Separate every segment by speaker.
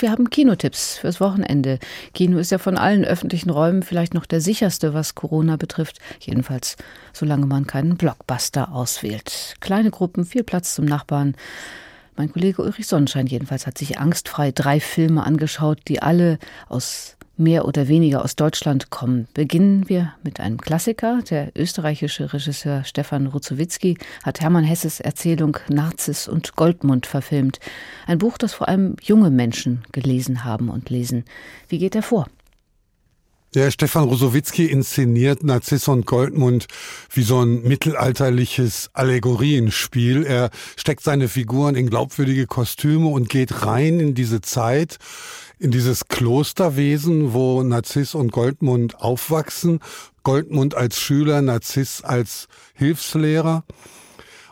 Speaker 1: Wir haben Kinotipps fürs Wochenende. Kino ist ja von allen öffentlichen Räumen vielleicht noch der sicherste, was Corona betrifft. Jedenfalls, solange man keinen Blockbuster auswählt. Kleine Gruppen, viel Platz zum Nachbarn. Mein Kollege Ulrich Sonnenschein jedenfalls hat sich angstfrei drei Filme angeschaut, die alle aus mehr oder weniger aus Deutschland kommen. Beginnen wir mit einem Klassiker. Der österreichische Regisseur Stefan Ruzowitzki hat Hermann Hesses Erzählung Narzis und Goldmund verfilmt. Ein Buch, das vor allem junge Menschen gelesen haben und lesen. Wie geht er vor?
Speaker 2: Der Stefan Rosowitzki inszeniert Narziss und Goldmund wie so ein mittelalterliches Allegorienspiel. Er steckt seine Figuren in glaubwürdige Kostüme und geht rein in diese Zeit, in dieses Klosterwesen, wo Narziss und Goldmund aufwachsen. Goldmund als Schüler, Narziss als Hilfslehrer.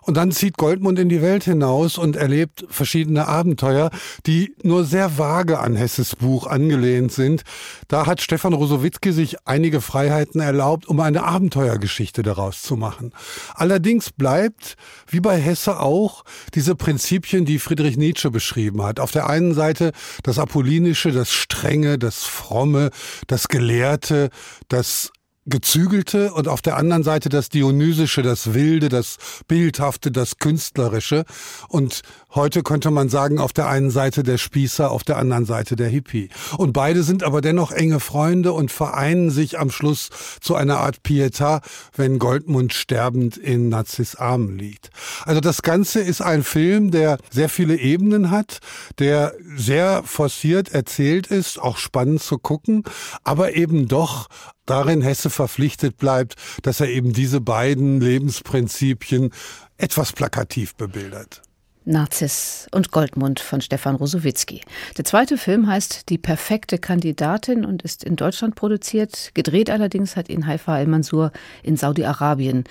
Speaker 2: Und dann zieht Goldmund in die Welt hinaus und erlebt verschiedene Abenteuer, die nur sehr vage an Hesses Buch angelehnt sind. Da hat Stefan Rosowitzki sich einige Freiheiten erlaubt, um eine Abenteuergeschichte daraus zu machen. Allerdings bleibt, wie bei Hesse auch, diese Prinzipien, die Friedrich Nietzsche beschrieben hat. Auf der einen Seite das Apollinische, das Strenge, das Fromme, das Gelehrte, das Gezügelte und auf der anderen Seite das Dionysische, das Wilde, das Bildhafte, das Künstlerische. Und heute könnte man sagen, auf der einen Seite der Spießer, auf der anderen Seite der Hippie. Und beide sind aber dennoch enge Freunde und vereinen sich am Schluss zu einer Art Pietà, wenn Goldmund sterbend in Narziss Armen liegt. Also das Ganze ist ein Film, der sehr viele Ebenen hat, der sehr forciert erzählt ist, auch spannend zu gucken, aber eben doch darin Hesse verpflichtet bleibt, dass er eben diese beiden Lebensprinzipien etwas plakativ bebildert.
Speaker 1: Narziss und Goldmund von Stefan Rosowitzki. Der zweite Film heißt Die perfekte Kandidatin und ist in Deutschland produziert. Gedreht allerdings hat ihn Haifa al-Mansur in Saudi-Arabien.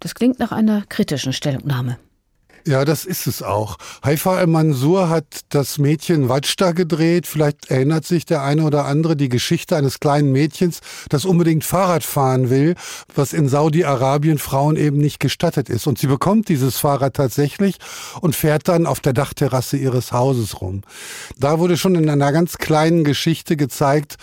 Speaker 1: Das klingt nach einer kritischen Stellungnahme.
Speaker 2: Ja, das ist es auch. Haifa al-Mansur hat das Mädchen Wajda gedreht. Vielleicht erinnert sich der eine oder andere die Geschichte eines kleinen Mädchens, das unbedingt Fahrrad fahren will, was in Saudi-Arabien Frauen eben nicht gestattet ist. Und sie bekommt dieses Fahrrad tatsächlich und fährt dann auf der Dachterrasse ihres Hauses rum. Da wurde schon in einer ganz kleinen Geschichte gezeigt,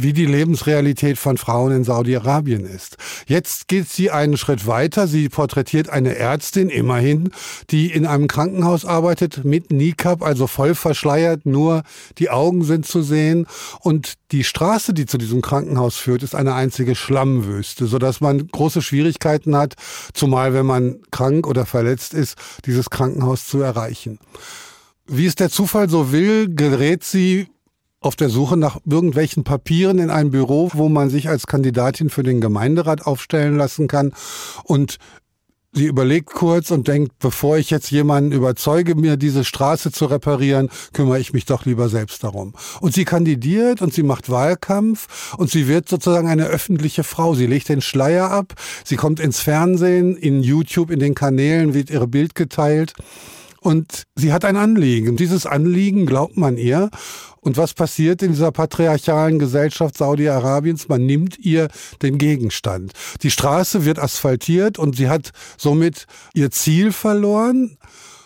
Speaker 2: wie die Lebensrealität von Frauen in Saudi-Arabien ist. Jetzt geht sie einen Schritt weiter. Sie porträtiert eine Ärztin, immerhin, die in einem Krankenhaus arbeitet mit Niqab, also voll verschleiert, nur die Augen sind zu sehen. Und die Straße, die zu diesem Krankenhaus führt, ist eine einzige Schlammwüste, sodass man große Schwierigkeiten hat, zumal wenn man krank oder verletzt ist, dieses Krankenhaus zu erreichen. Wie es der Zufall so will, gerät sie auf der Suche nach irgendwelchen Papieren in ein Büro, wo man sich als Kandidatin für den Gemeinderat aufstellen lassen kann. Und sie überlegt kurz und denkt, bevor ich jetzt jemanden überzeuge, mir diese Straße zu reparieren, kümmere ich mich doch lieber selbst darum. Und sie kandidiert und sie macht Wahlkampf und sie wird sozusagen eine öffentliche Frau. Sie legt den Schleier ab, sie kommt ins Fernsehen, in YouTube, in den Kanälen wird ihre Bild geteilt. Und sie hat ein Anliegen. Dieses Anliegen glaubt man ihr. Und was passiert in dieser patriarchalen Gesellschaft Saudi-Arabiens? Man nimmt ihr den Gegenstand. Die Straße wird asphaltiert und sie hat somit ihr Ziel verloren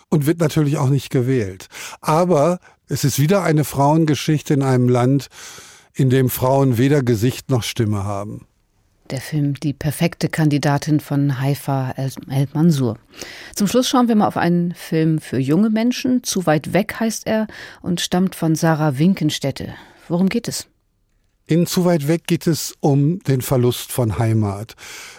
Speaker 2: und wird natürlich auch nicht gewählt. Aber es ist wieder eine Frauengeschichte in einem Land, in dem Frauen weder Gesicht noch Stimme haben
Speaker 1: der Film Die perfekte Kandidatin von Haifa El-Mansur. Zum Schluss schauen wir mal auf einen Film für junge Menschen. Zu weit weg heißt er und stammt von Sarah Winkenstätte. Worum geht es?
Speaker 2: In Zu weit weg geht es um den Verlust von Heimat.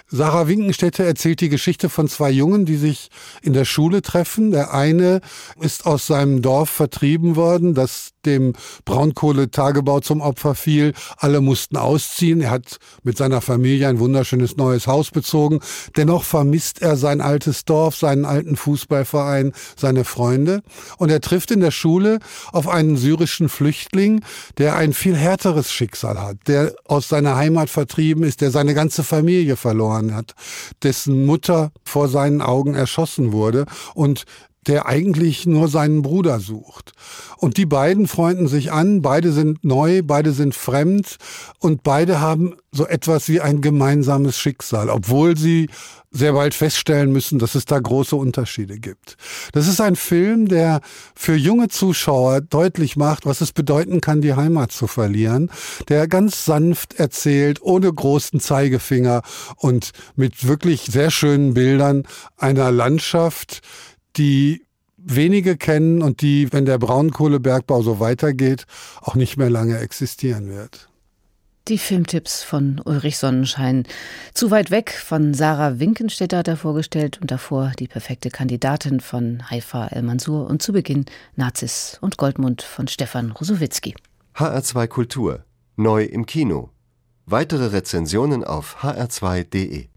Speaker 2: Sarah Winkenstätte erzählt die Geschichte von zwei Jungen, die sich in der Schule treffen. Der eine ist aus seinem Dorf vertrieben worden, das dem Braunkohletagebau zum Opfer fiel. Alle mussten ausziehen. Er hat mit seiner Familie ein wunderschönes neues Haus bezogen. Dennoch vermisst er sein altes Dorf, seinen alten Fußballverein, seine Freunde. Und er trifft in der Schule auf einen syrischen Flüchtling, der ein viel härteres Schicksal hat, der aus seiner Heimat vertrieben ist, der seine ganze Familie verloren hat, dessen Mutter vor seinen Augen erschossen wurde und der eigentlich nur seinen Bruder sucht. Und die beiden freunden sich an, beide sind neu, beide sind fremd und beide haben so etwas wie ein gemeinsames Schicksal, obwohl sie sehr bald feststellen müssen, dass es da große Unterschiede gibt. Das ist ein Film, der für junge Zuschauer deutlich macht, was es bedeuten kann, die Heimat zu verlieren, der ganz sanft erzählt, ohne großen Zeigefinger und mit wirklich sehr schönen Bildern einer Landschaft, die wenige kennen und die, wenn der Braunkohlebergbau so weitergeht, auch nicht mehr lange existieren wird.
Speaker 1: Die Filmtipps von Ulrich Sonnenschein. Zu weit weg von Sarah Winkenstetter hat er vorgestellt und davor die perfekte Kandidatin von Haifa El-Mansur und zu Beginn Nazis und Goldmund von Stefan Rosowitzki.
Speaker 3: HR2 Kultur. Neu im Kino. Weitere Rezensionen auf hr2.de